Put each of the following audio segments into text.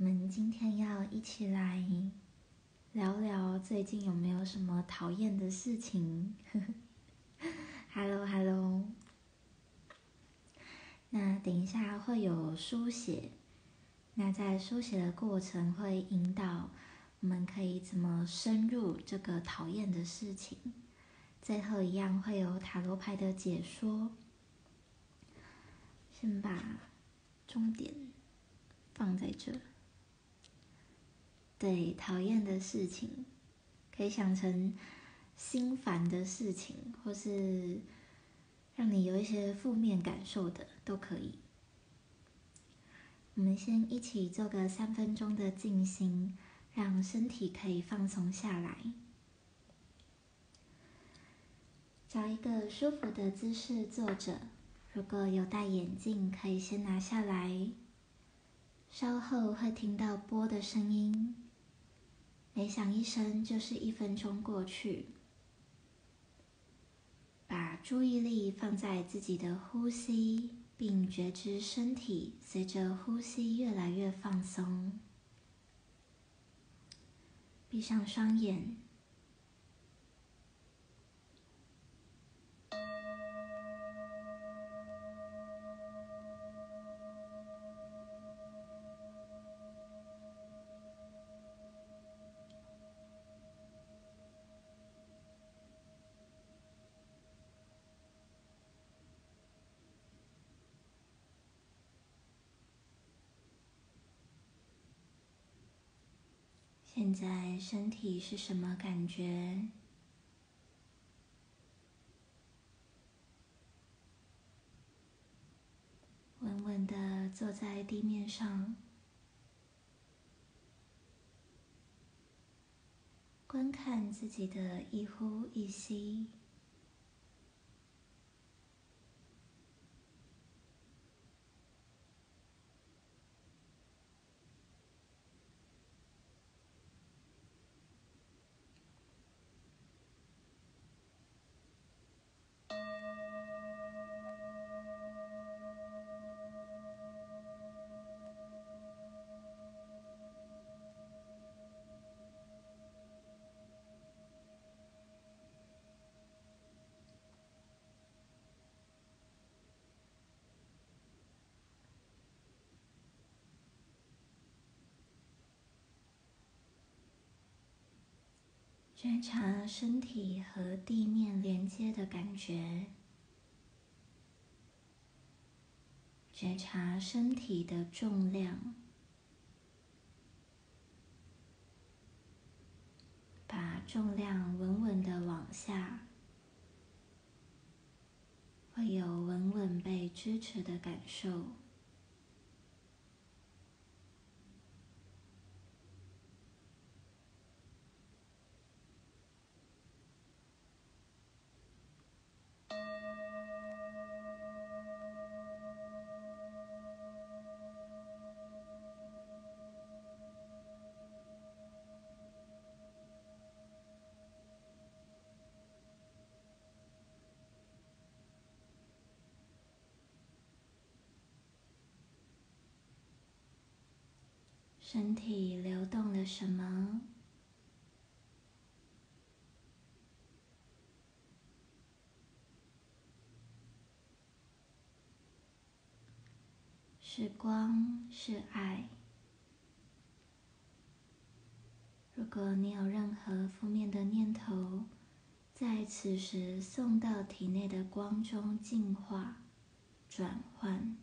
我们今天要一起来聊聊最近有没有什么讨厌的事情。Hello，Hello。那等一下会有书写，那在书写的过程会引导我们可以怎么深入这个讨厌的事情。最后一样会有塔罗牌的解说。先把重点放在这。对，讨厌的事情，可以想成心烦的事情，或是让你有一些负面感受的，都可以。我们先一起做个三分钟的静心，让身体可以放松下来。找一个舒服的姿势坐着，如果有戴眼镜，可以先拿下来。稍后会听到波的声音。每响一声，就是一分钟过去。把注意力放在自己的呼吸，并觉知身体随着呼吸越来越放松。闭上双眼。现在身体是什么感觉？稳稳的坐在地面上，观看自己的一呼一吸。觉察身体和地面连接的感觉，觉察身体的重量，把重量稳稳的往下，会有稳稳被支持的感受。身体流动了什么？是光，是爱。如果你有任何负面的念头，在此时送到体内的光中净化、转换。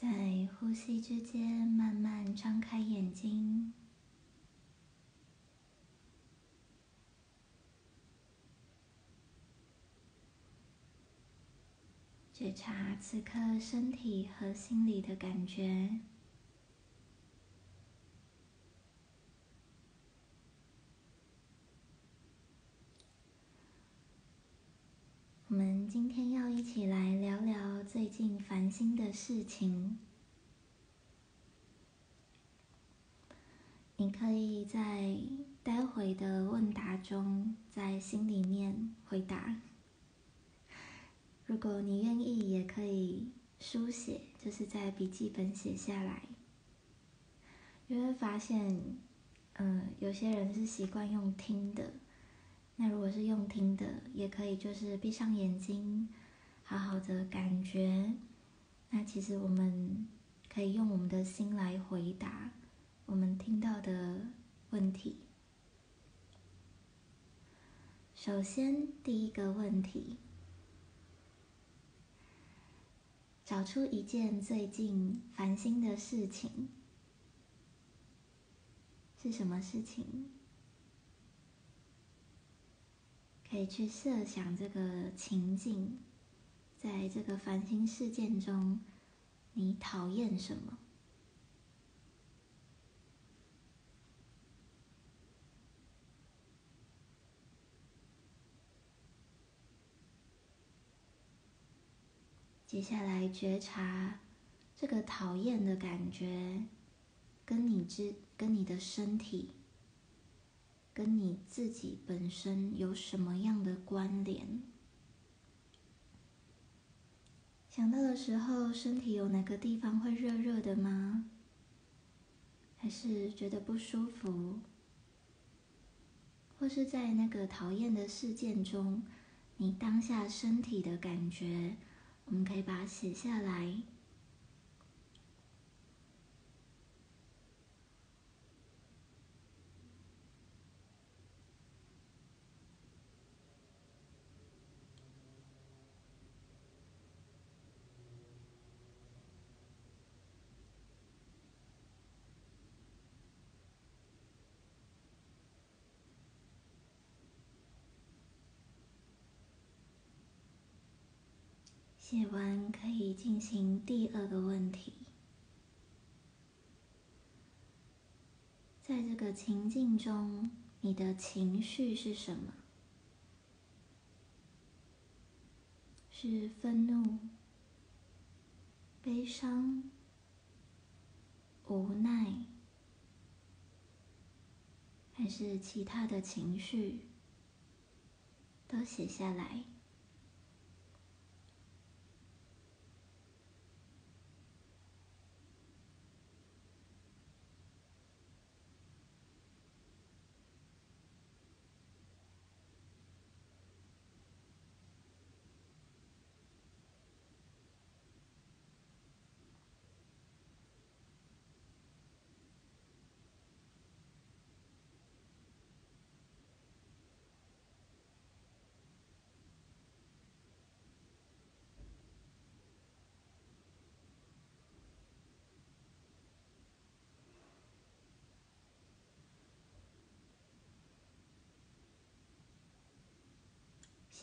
在呼吸之间，慢慢张开眼睛，觉察此刻身体和心理的感觉。我们今天要一起来聊聊最近烦心的事情。你可以在待会的问答中，在心里面回答。如果你愿意，也可以书写，就是在笔记本写下来。你会发现，嗯，有些人是习惯用听的。那如果是用听的，也可以，就是闭上眼睛，好好的感觉。那其实我们可以用我们的心来回答我们听到的问题。首先，第一个问题，找出一件最近烦心的事情，是什么事情？可以去设想这个情境，在这个烦心事件中，你讨厌什么？接下来觉察这个讨厌的感觉，跟你之跟你的身体。跟你自己本身有什么样的关联？想到的时候，身体有哪个地方会热热的吗？还是觉得不舒服？或是在那个讨厌的事件中，你当下身体的感觉，我们可以把它写下来。写完可以进行第二个问题，在这个情境中，你的情绪是什么？是愤怒、悲伤、无奈，还是其他的情绪？都写下来。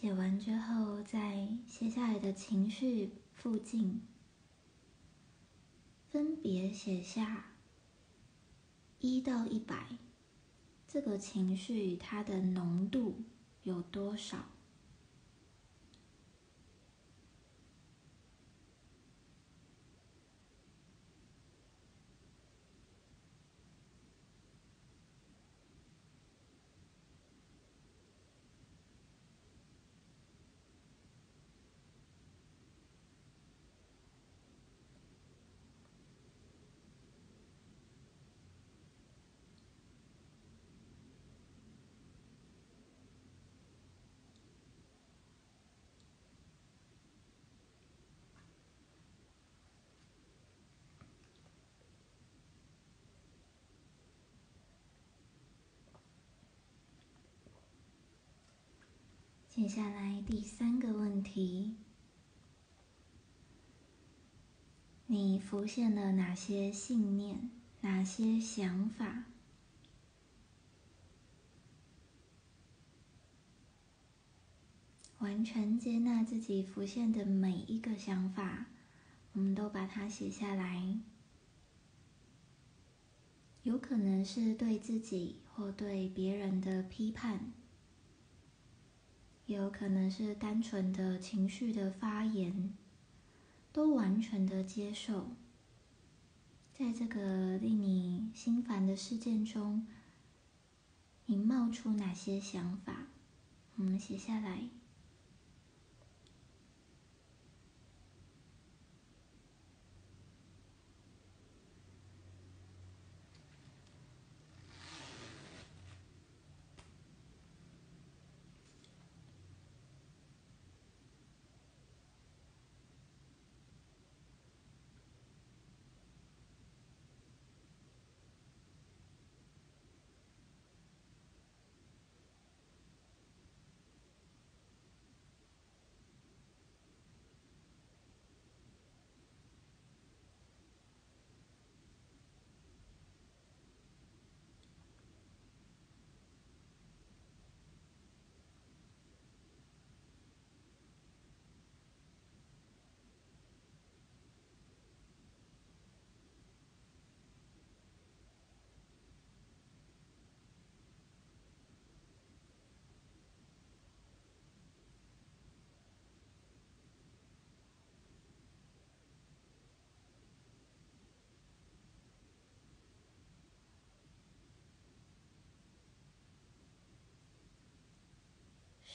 写完之后，在写下来的情绪附近，分别写下一到一百，这个情绪它的浓度有多少？接下来第三个问题，你浮现了哪些信念？哪些想法？完全接纳自己浮现的每一个想法，我们都把它写下来。有可能是对自己或对别人的批判，也有可能是单纯的情绪的发言，都完全的接受。在这个令你心烦的事件中，你冒出哪些想法？我们写下来。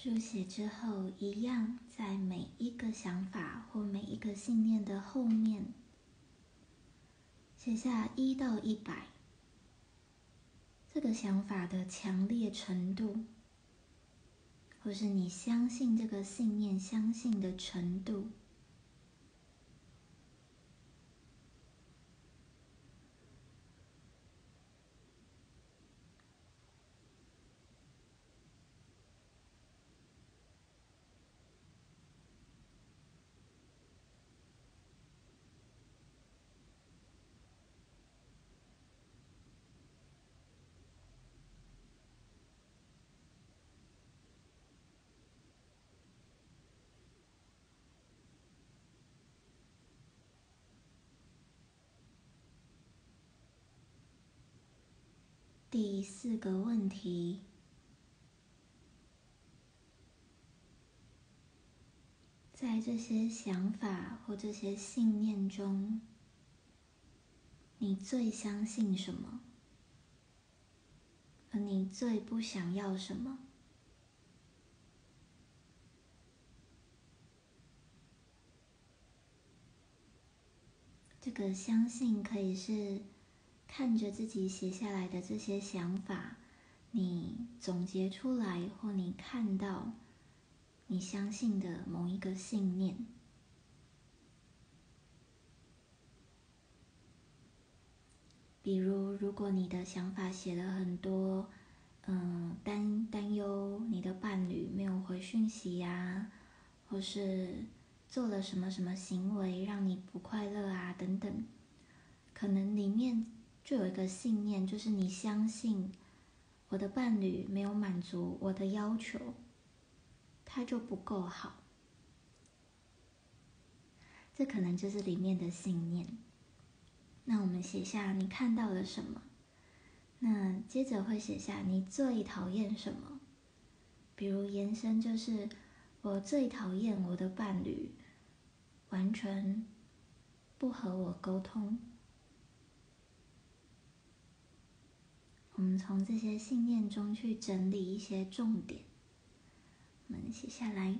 书写之后，一样在每一个想法或每一个信念的后面写下一到一百，这个想法的强烈程度，或是你相信这个信念相信的程度。第四个问题，在这些想法或这些信念中，你最相信什么？而你最不想要什么？这个相信可以是。看着自己写下来的这些想法，你总结出来，或你看到你相信的某一个信念。比如，如果你的想法写了很多，嗯，担担忧你的伴侣没有回讯息呀，或是做了什么什么行为让你不快乐啊，等等，可能里面。就有一个信念，就是你相信我的伴侣没有满足我的要求，他就不够好。这可能就是里面的信念。那我们写下你看到了什么？那接着会写下你最讨厌什么？比如延伸就是我最讨厌我的伴侣完全不和我沟通。我们从这些信念中去整理一些重点，我们写下来。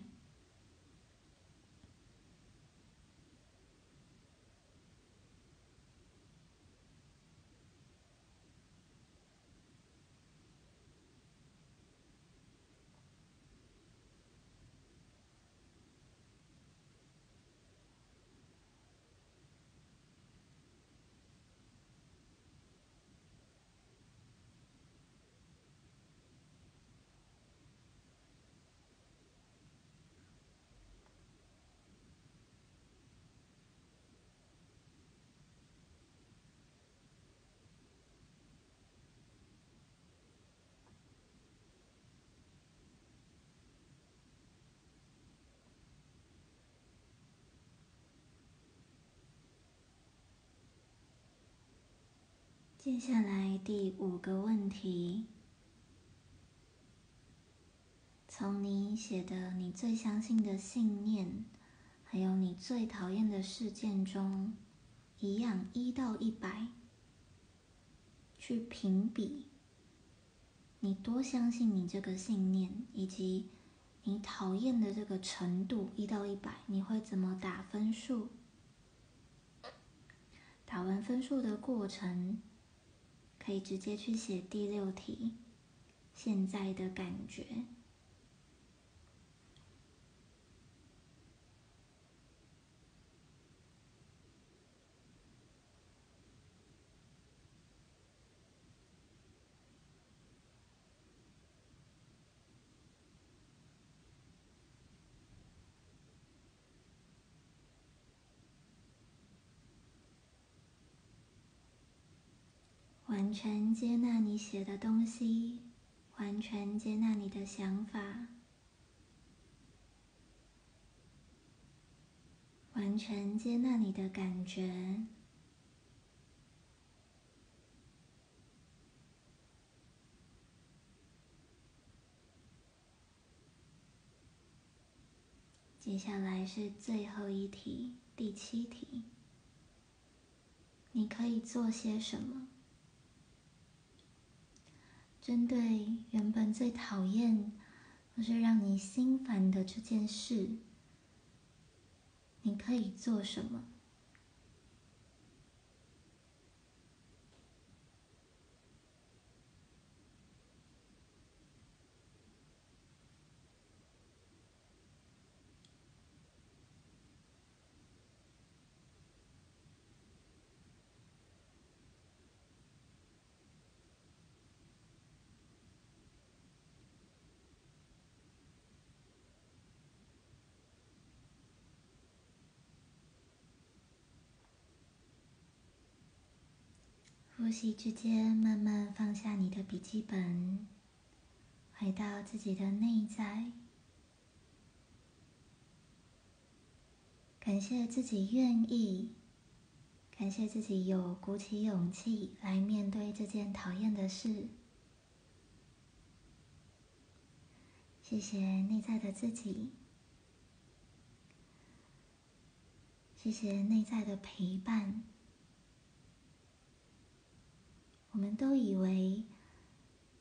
接下来第五个问题，从你写的你最相信的信念，还有你最讨厌的事件中，一样一到一百，去评比，你多相信你这个信念，以及你讨厌的这个程度，一到一百，你会怎么打分数？打完分数的过程。可以直接去写第六题，现在的感觉。完全接纳你写的东西，完全接纳你的想法，完全接纳你的感觉。接下来是最后一题，第七题，你可以做些什么？针对原本最讨厌或是让你心烦的这件事，你可以做什么？呼吸之间，慢慢放下你的笔记本，回到自己的内在。感谢自己愿意，感谢自己有鼓起勇气来面对这件讨厌的事。谢谢内在的自己，谢谢内在的陪伴。我们都以为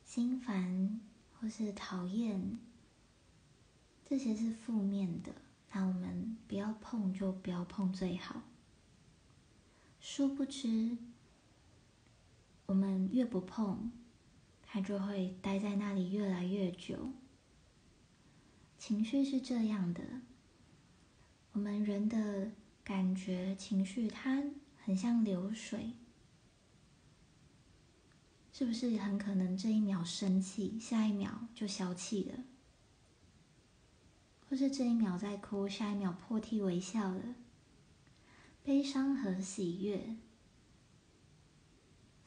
心烦或是讨厌这些是负面的，那我们不要碰就不要碰最好。殊不知，我们越不碰，它就会待在那里越来越久。情绪是这样的，我们人的感觉、情绪，它很像流水。是不是很可能这一秒生气，下一秒就消气了？或是这一秒在哭，下一秒破涕为笑了？悲伤和喜悦，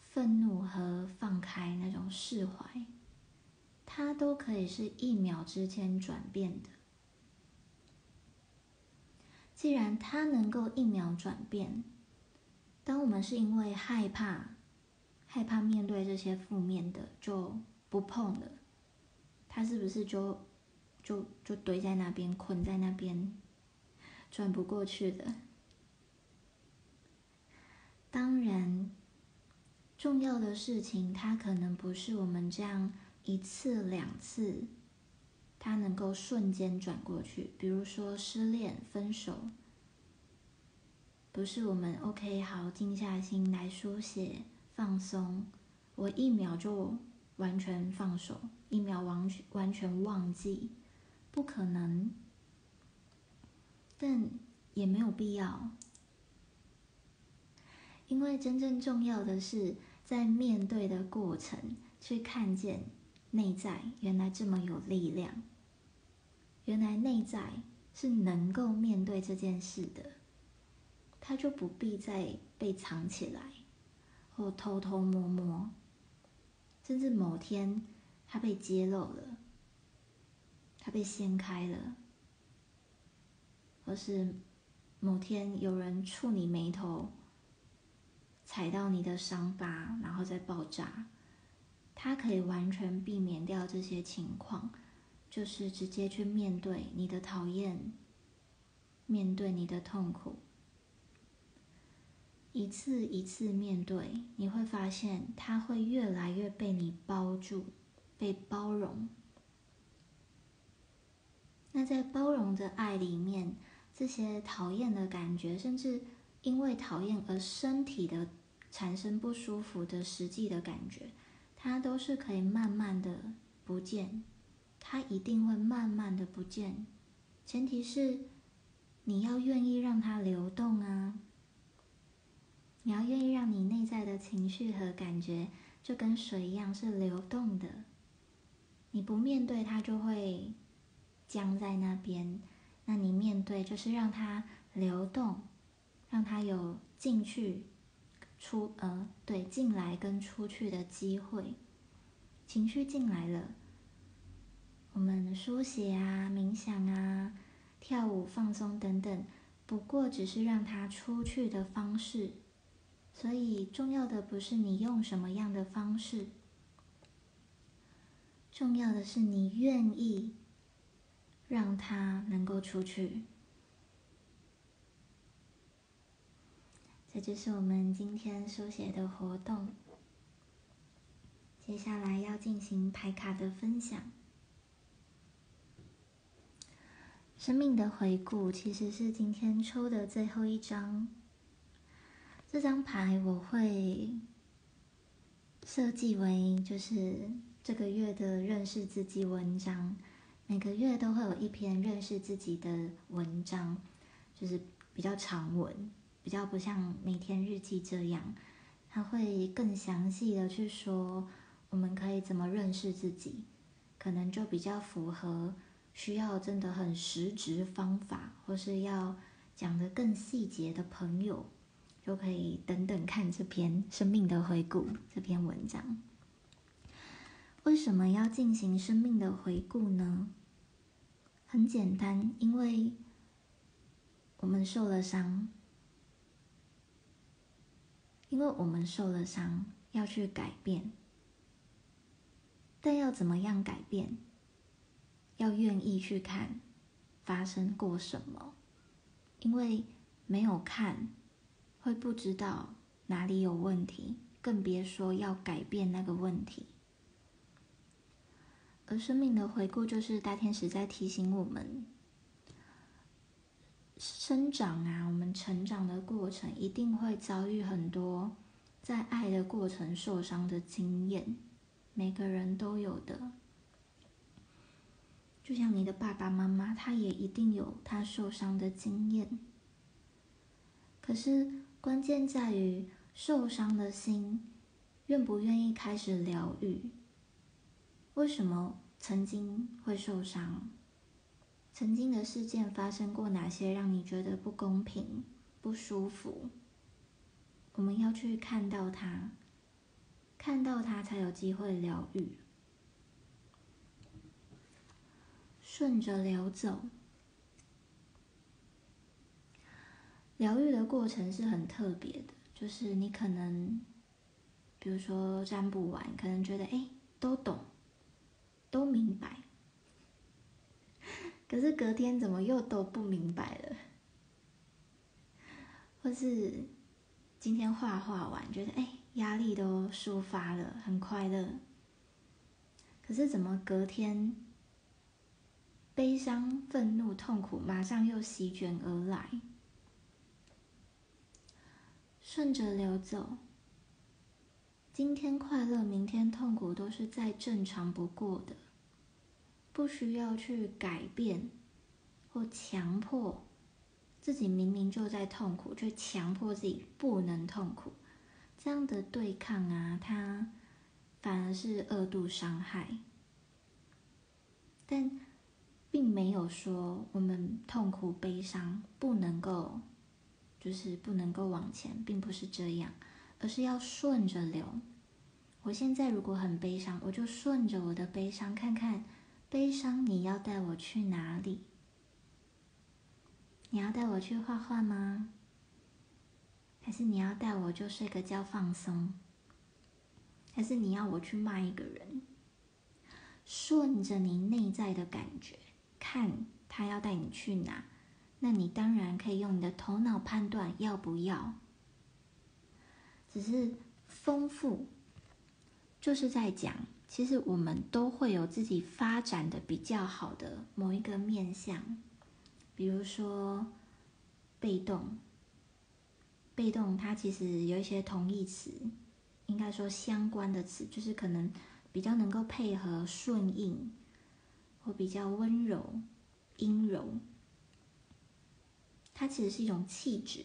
愤怒和放开那种释怀，它都可以是一秒之间转变的。既然它能够一秒转变，当我们是因为害怕。害怕面对这些负面的，就不碰了。他是不是就就就堆在那边，困在那边，转不过去的？当然，重要的事情，它可能不是我们这样一次两次，它能够瞬间转过去。比如说失恋、分手，不是我们 OK 好静下心来书写。放松，我一秒就完全放手，一秒完全完全忘记，不可能，但也没有必要，因为真正重要的是在面对的过程，去看见内在原来这么有力量，原来内在是能够面对这件事的，他就不必再被藏起来。或偷偷摸摸，甚至某天他被揭露了，他被掀开了，或是某天有人触你眉头，踩到你的伤疤，然后再爆炸。他可以完全避免掉这些情况，就是直接去面对你的讨厌，面对你的痛苦，一次一次面对，你会发现它会越来越被你包住，被包容。那在包容的爱里面，这些讨厌的感觉，甚至因为讨厌而身体的产生不舒服的实际的感觉，它都是可以慢慢的不见，它一定会慢慢的不见，前提是你要愿意让它流动啊，你要愿意让你内在的情绪和感觉就跟水一样是流动的，你不面对它就会。僵在那边，那你面对就是让它流动，让它有进去、出呃，对，进来跟出去的机会。情绪进来了，我们书写啊、冥想啊、跳舞、放松等等，不过只是让它出去的方式。所以重要的不是你用什么样的方式，重要的是你愿意。让它能够出去。这就是我们今天书写的活动。接下来要进行牌卡的分享。生命的回顾其实是今天抽的最后一张。这张牌我会设计为就是这个月的认识自己文章。每个月都会有一篇认识自己的文章，就是比较长文，比较不像每天日记这样，它会更详细的去说我们可以怎么认识自己，可能就比较符合需要真的很实质方法，或是要讲的更细节的朋友，就可以等等看这篇生命的回顾这篇文章。为什么要进行生命的回顾呢？很简单，因为我们受了伤，因为我们受了伤，要去改变。但要怎么样改变？要愿意去看发生过什么，因为没有看，会不知道哪里有问题，更别说要改变那个问题。而生命的回顾，就是大天使在提醒我们：生长啊，我们成长的过程一定会遭遇很多在爱的过程受伤的经验，每个人都有的。就像你的爸爸妈妈，他也一定有他受伤的经验。可是关键在于受伤的心愿不愿意开始疗愈。为什么曾经会受伤？曾经的事件发生过哪些让你觉得不公平、不舒服？我们要去看到它，看到它才有机会疗愈。顺着流走，疗愈的过程是很特别的，就是你可能，比如说占卜完，可能觉得哎，都懂。都明白，可是隔天怎么又都不明白了？或是今天画画完，觉得哎压力都抒发了，很快乐。可是怎么隔天悲伤、愤怒、痛苦马上又席卷而来？顺着流走。今天快乐，明天痛苦，都是再正常不过的，不需要去改变或强迫自己。明明就在痛苦，却强迫自己不能痛苦，这样的对抗啊，它反而是二度伤害。但并没有说我们痛苦、悲伤不能够，就是不能够往前，并不是这样。而是要顺着流。我现在如果很悲伤，我就顺着我的悲伤，看看悲伤你要带我去哪里？你要带我去画画吗？还是你要带我就睡个觉放松？还是你要我去骂一个人？顺着你内在的感觉，看他要带你去哪，那你当然可以用你的头脑判断要不要。只是丰富，就是在讲，其实我们都会有自己发展的比较好的某一个面向，比如说被动。被动它其实有一些同义词，应该说相关的词，就是可能。比较能够配合顺应，或比较温柔、阴柔，它其实是一种气质。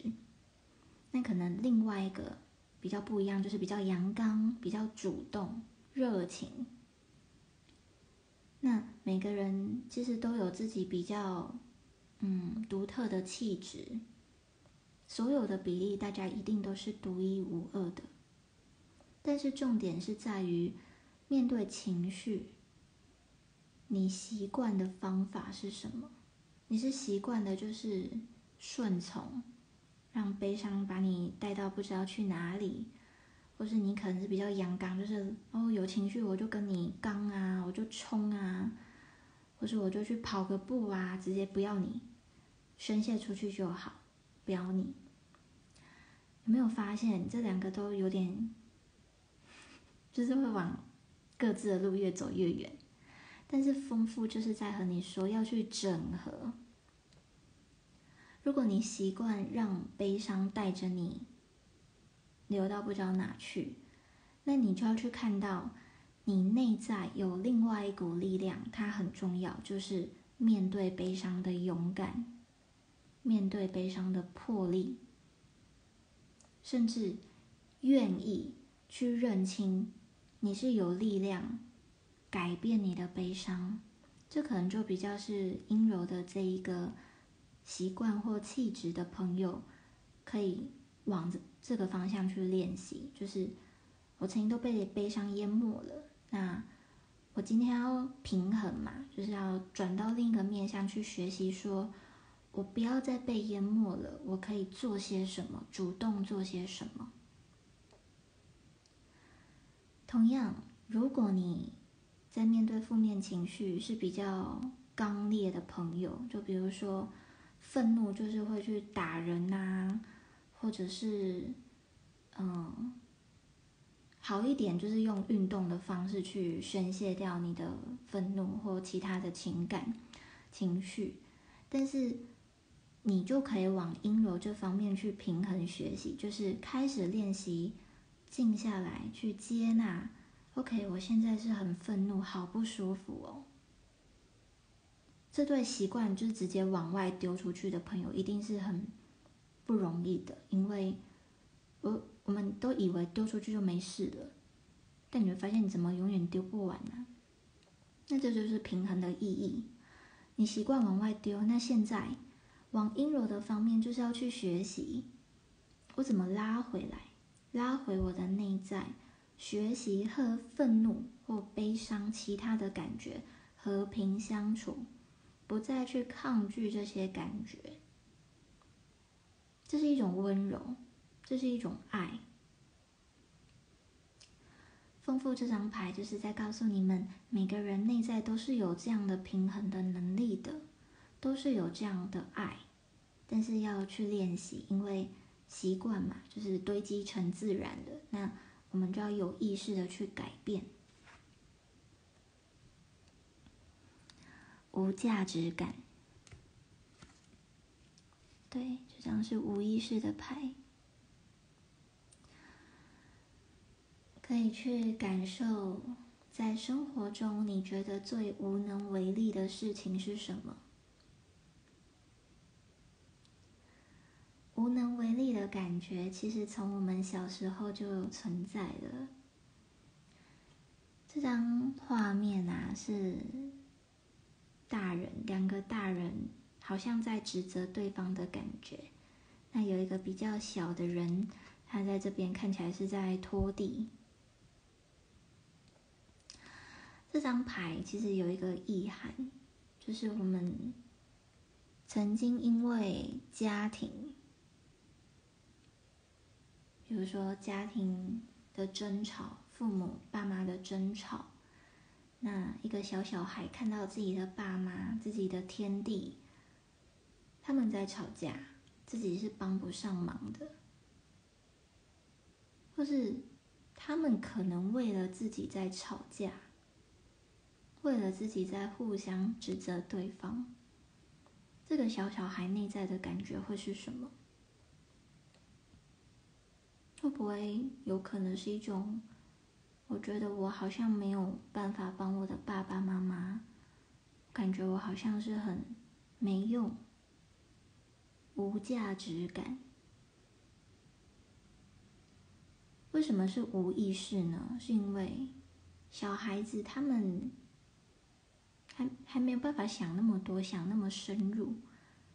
那可能另外一个比较不一样，就是比较阳刚、比较主动、热情。那每个人其实都有自己比较嗯独特的气质，所有的比例大家一定都是独一无二的。但是重点是在于。面对情绪，你习惯的方法是什么？你是习惯的，就是顺从，让悲伤把你带到不知道去哪里，或是你可能是比较阳刚，就是哦有情绪我就跟你刚啊，我就冲啊，或是我就去跑个步啊，直接不要你宣泄出去就好，不要你。有没有发现这两个都有点，就是会往。各自的路越走越远，但是丰富就是在和你说要去整合。如果你习惯让悲伤带着你流到不知道哪去，那你就要去看到你内在有另外一股力量，它很重要，就是面对悲伤的勇敢，面对悲伤的魄力，甚至愿意去认清。你是有力量改变你的悲伤，这可能就比较是阴柔的这一个习惯或气质的朋友，可以往这个方向去练习。就是我曾经都被悲伤淹没了，那我今天要平衡嘛，就是要转到另一个面向去学习，说我不要再被淹没了，我可以做些什么，主动做些什么。同样，如果你在面对负面情绪是比较刚烈的朋友，就比如说愤怒就是会去打人呐，或者是嗯好一点就是用运动的方式去宣泄掉你的愤怒或其他的情感情绪，但是你就可以往阴柔这方面去平衡学习，就是开始练习。静下来，去接纳。OK，我现在是很愤怒，好不舒服哦。这对习惯就是直接往外丢出去的朋友，一定是很不容易的，因为我我们都以为丢出去就没事了，但你会发现你怎么永远丢不完呢？那这就是平衡的意义。你习惯往外丢，那现在往阴柔的方面，就是要去学习我怎么拉回来。拉回我的内在，学习和愤怒或悲伤其他的感觉和平相处，不再去抗拒这些感觉。这是一种温柔，这是一种爱。丰富这张牌就是在告诉你们，每个人内在都是有这样的平衡的能力的，都是有这样的爱，但是要去练习，因为。习惯嘛，就是堆积成自然的。那我们就要有意识的去改变。无价值感，对，这张是无意识的牌，可以去感受，在生活中你觉得最无能为力的事情是什么？无能为力的感觉，其实从我们小时候就有存在了。这张画面啊，是大人两个大人好像在指责对方的感觉。那有一个比较小的人，他在这边看起来是在拖地。这张牌其实有一个意涵，就是我们曾经因为家庭。比如说家庭的争吵，父母爸妈的争吵，那一个小小孩看到自己的爸妈、自己的天地，他们在吵架，自己是帮不上忙的，或是他们可能为了自己在吵架，为了自己在互相指责对方，这个小小孩内在的感觉会是什么？会不会有可能是一种？我觉得我好像没有办法帮我的爸爸妈妈，感觉我好像是很没用、无价值感。为什么是无意识呢？是因为小孩子他们还还没有办法想那么多、想那么深入，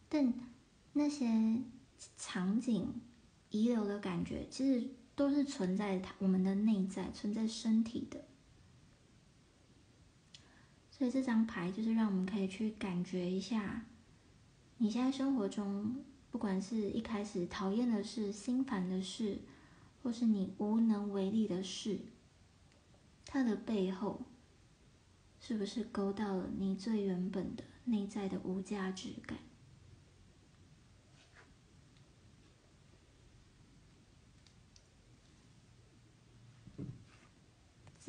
但那些场景。遗留的感觉，其实都是存在我们的内在，存在身体的。所以这张牌就是让我们可以去感觉一下，你现在生活中，不管是一开始讨厌的事、心烦的事，或是你无能为力的事，它的背后，是不是勾到了你最原本的内在的无价值感？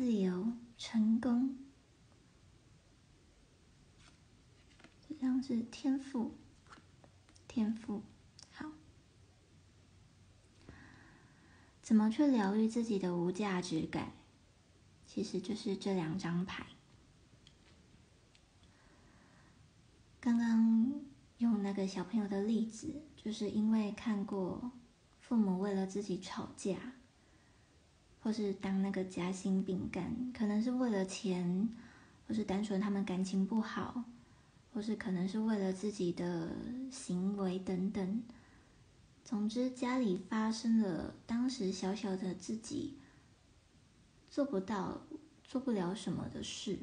自由，成功，这张是天赋，天赋，好。怎么去疗愈自己的无价值感？其实就是这两张牌。刚刚用那个小朋友的例子，就是因为看过父母为了自己吵架。或是当那个夹心饼干，可能是为了钱，或是单纯他们感情不好，或是可能是为了自己的行为等等。总之，家里发生了当时小小的自己做不到、做不了什么的事，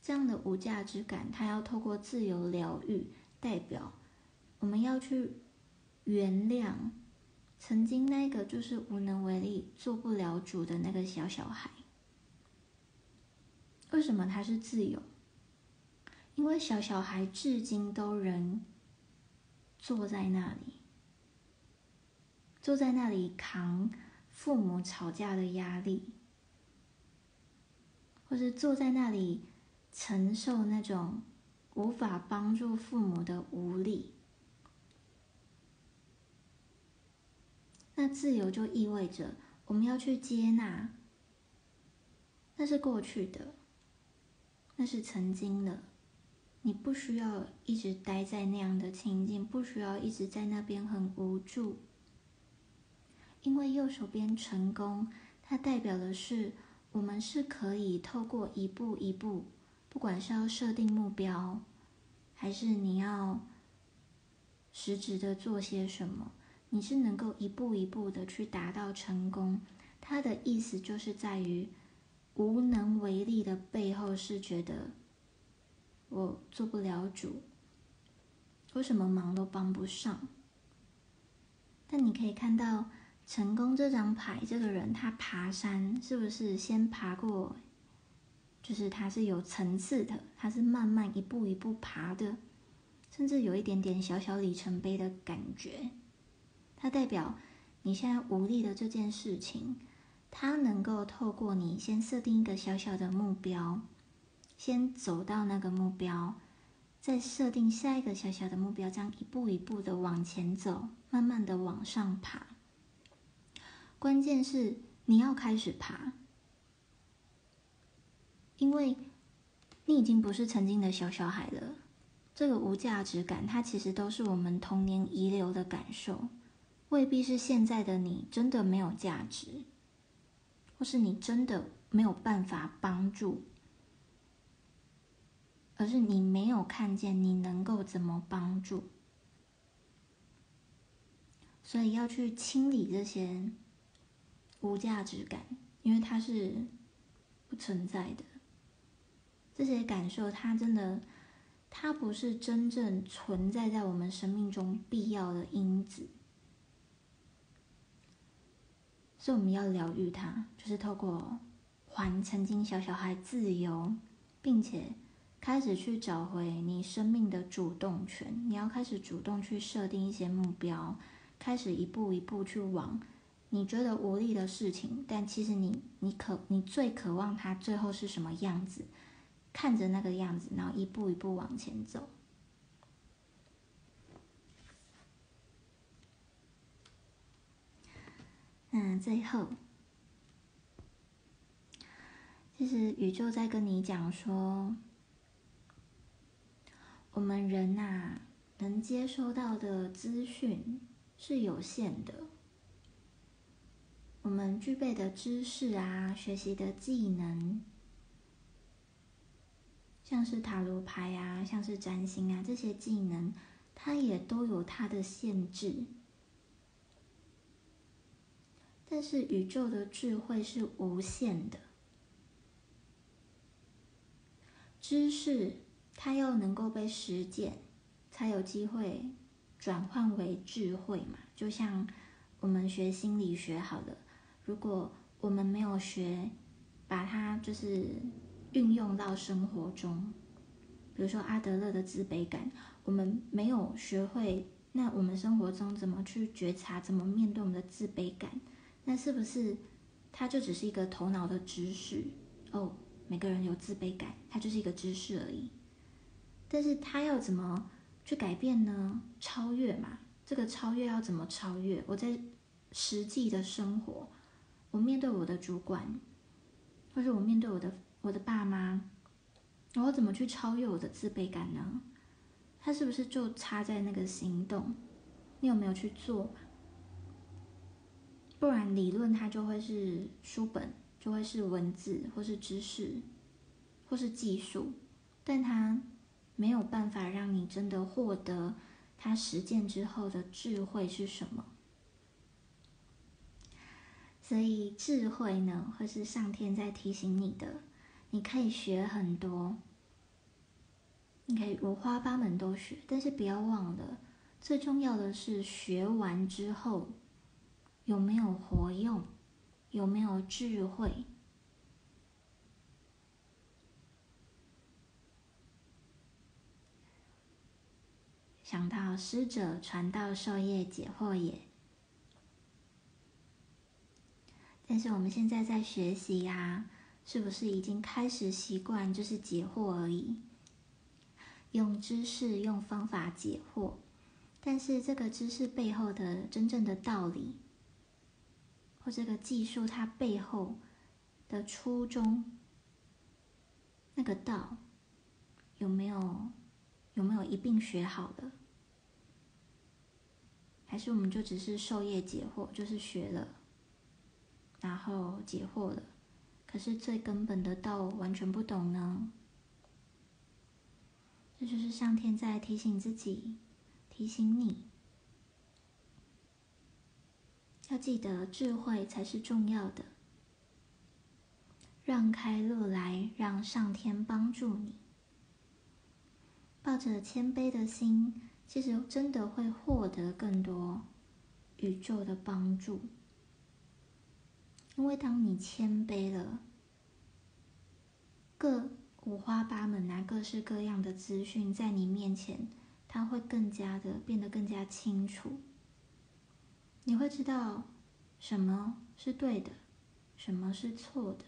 这样的无价值感，它要透过自由疗愈，代表我们要去原谅。曾经那个就是无能为力、做不了主的那个小小孩，为什么他是自由？因为小小孩至今都仍坐在那里，坐在那里扛父母吵架的压力，或是坐在那里承受那种无法帮助父母的无力。那自由就意味着我们要去接纳，那是过去的，那是曾经的。你不需要一直待在那样的情境，不需要一直在那边很无助。因为右手边成功，它代表的是我们是可以透过一步一步，不管是要设定目标，还是你要实质的做些什么。你是能够一步一步的去达到成功，他的意思就是在于无能为力的背后是觉得我做不了主，我什么忙都帮不上？但你可以看到成功这张牌，这个人他爬山是不是先爬过？就是他是有层次的，他是慢慢一步一步爬的，甚至有一点点小小里程碑的感觉。它代表你现在无力的这件事情，它能够透过你先设定一个小小的目标，先走到那个目标，再设定下一个小小的目标，这样一步一步的往前走，慢慢的往上爬。关键是你要开始爬，因为你已经不是曾经的小小孩了。这个无价值感，它其实都是我们童年遗留的感受。未必是现在的你真的没有价值，或是你真的没有办法帮助，而是你没有看见你能够怎么帮助，所以要去清理这些无价值感，因为它是不存在的。这些感受，它真的，它不是真正存在在我们生命中必要的因子。所以我们要疗愈它，就是透过还曾经小小孩自由，并且开始去找回你生命的主动权。你要开始主动去设定一些目标，开始一步一步去往你觉得无力的事情，但其实你你渴你最渴望它最后是什么样子，看着那个样子，然后一步一步往前走。那，最后，其实宇宙在跟你讲说，我们人呐，能接收到的资讯是有限的，我们具备的知识啊，学习的技能，像是塔罗牌啊，像是占星啊，这些技能，它也都有它的限制。但是宇宙的智慧是无限的，知识它要能够被实践，才有机会转换为智慧嘛。就像我们学心理学好了，如果我们没有学，把它就是运用到生活中，比如说阿德勒的自卑感，我们没有学会，那我们生活中怎么去觉察，怎么面对我们的自卑感？那是不是，它就只是一个头脑的知识哦？每个人有自卑感，它就是一个知识而已。但是它要怎么去改变呢？超越嘛，这个超越要怎么超越？我在实际的生活，我面对我的主管，或者我面对我的我的爸妈，我怎么去超越我的自卑感呢？它是不是就差在那个行动？你有没有去做？不然，理论它就会是书本，就会是文字，或是知识，或是技术，但它没有办法让你真的获得它实践之后的智慧是什么。所以，智慧呢，会是上天在提醒你的。你可以学很多，你可以五花八门都学，但是不要忘了，最重要的是学完之后。有没有活用？有没有智慧？想到师者，传道授业解惑也。但是我们现在在学习呀，是不是已经开始习惯就是解惑而已？用知识、用方法解惑，但是这个知识背后的真正的道理。或这个技术，它背后的初衷，那个道有没有有没有一并学好的？还是我们就只是授业解惑，就是学了，然后解惑了，可是最根本的道完全不懂呢？这就是上天在提醒自己，提醒你。要记得，智慧才是重要的。让开路来，让上天帮助你。抱着谦卑的心，其实真的会获得更多宇宙的帮助。因为当你谦卑了，各五花八门啊，各式各样的资讯在你面前，它会更加的变得更加清楚。你会知道什么是对的，什么是错的。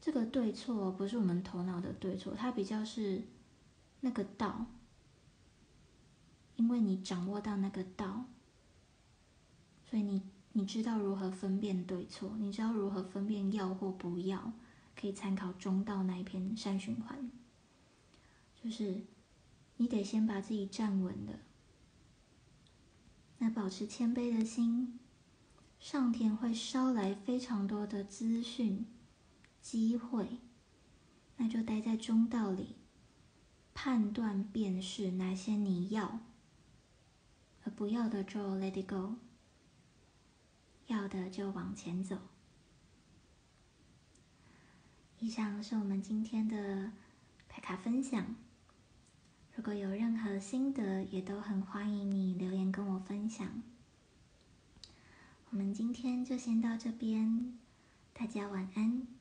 这个对错不是我们头脑的对错，它比较是那个道。因为你掌握到那个道，所以你你知道如何分辨对错，你知道如何分辨要或不要，可以参考中道那一篇善循环。就是你得先把自己站稳了。那保持谦卑的心，上天会捎来非常多的资讯、机会，那就待在中道里，判断辨识哪些你要，而不要的就 let it go，要的就往前走。以上是我们今天的牌卡分享。如果有任何心得，也都很欢迎你留言跟我分享。我们今天就先到这边，大家晚安。